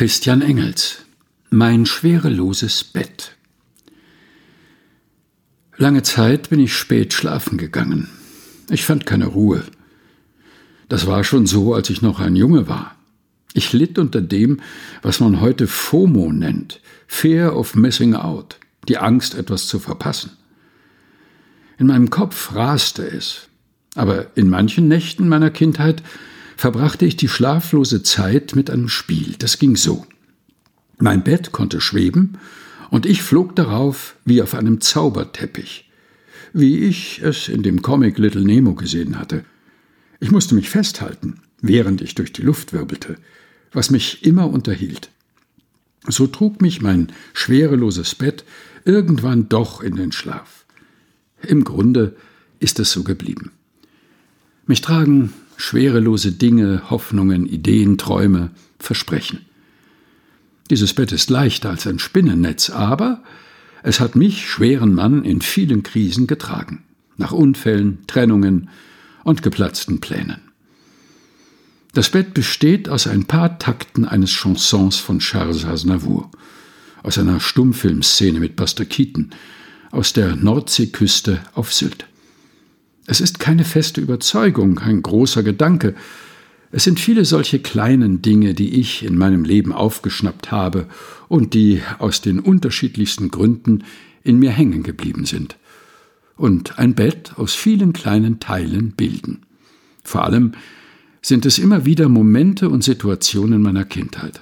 Christian Engels Mein schwereloses Bett Lange Zeit bin ich spät schlafen gegangen. Ich fand keine Ruhe. Das war schon so, als ich noch ein Junge war. Ich litt unter dem, was man heute FOMO nennt, Fear of Missing Out, die Angst, etwas zu verpassen. In meinem Kopf raste es, aber in manchen Nächten meiner Kindheit verbrachte ich die schlaflose Zeit mit einem Spiel. Das ging so. Mein Bett konnte schweben, und ich flog darauf wie auf einem Zauberteppich, wie ich es in dem Comic Little Nemo gesehen hatte. Ich musste mich festhalten, während ich durch die Luft wirbelte, was mich immer unterhielt. So trug mich mein schwereloses Bett irgendwann doch in den Schlaf. Im Grunde ist es so geblieben. Mich tragen schwerelose Dinge, Hoffnungen, Ideen, Träume, Versprechen. Dieses Bett ist leichter als ein Spinnennetz, aber es hat mich, schweren Mann, in vielen Krisen getragen, nach Unfällen, Trennungen und geplatzten Plänen. Das Bett besteht aus ein paar Takten eines Chansons von Charles Aznavour, aus einer Stummfilmszene mit Buster Keaton, aus der Nordseeküste auf Sylt. Es ist keine feste Überzeugung, ein großer Gedanke. Es sind viele solche kleinen Dinge, die ich in meinem Leben aufgeschnappt habe und die aus den unterschiedlichsten Gründen in mir hängen geblieben sind und ein Bett aus vielen kleinen Teilen bilden. Vor allem sind es immer wieder Momente und Situationen meiner Kindheit.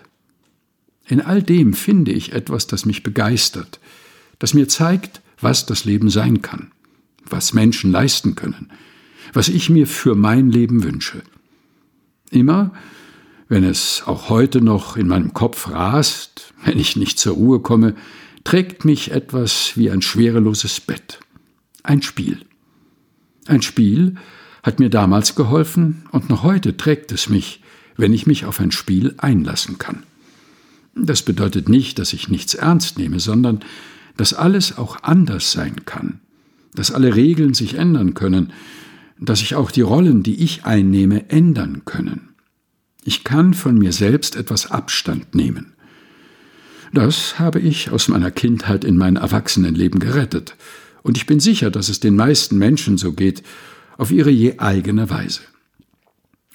In all dem finde ich etwas, das mich begeistert, das mir zeigt, was das Leben sein kann was Menschen leisten können, was ich mir für mein Leben wünsche. Immer, wenn es auch heute noch in meinem Kopf rast, wenn ich nicht zur Ruhe komme, trägt mich etwas wie ein schwereloses Bett. Ein Spiel. Ein Spiel hat mir damals geholfen und noch heute trägt es mich, wenn ich mich auf ein Spiel einlassen kann. Das bedeutet nicht, dass ich nichts ernst nehme, sondern dass alles auch anders sein kann, dass alle Regeln sich ändern können, dass sich auch die Rollen, die ich einnehme, ändern können. Ich kann von mir selbst etwas Abstand nehmen. Das habe ich aus meiner Kindheit in mein Erwachsenenleben gerettet, und ich bin sicher, dass es den meisten Menschen so geht, auf ihre je eigene Weise.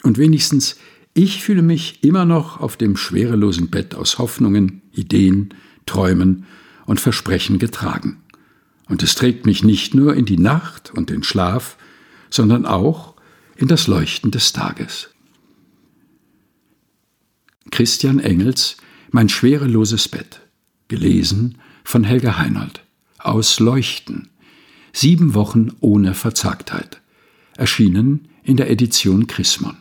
Und wenigstens ich fühle mich immer noch auf dem schwerelosen Bett aus Hoffnungen, Ideen, Träumen und Versprechen getragen. Und es trägt mich nicht nur in die Nacht und den Schlaf, sondern auch in das Leuchten des Tages. Christian Engels Mein schwereloses Bett. Gelesen von Helga Heinold. Aus Leuchten. Sieben Wochen ohne Verzagtheit. Erschienen in der Edition Chrismon.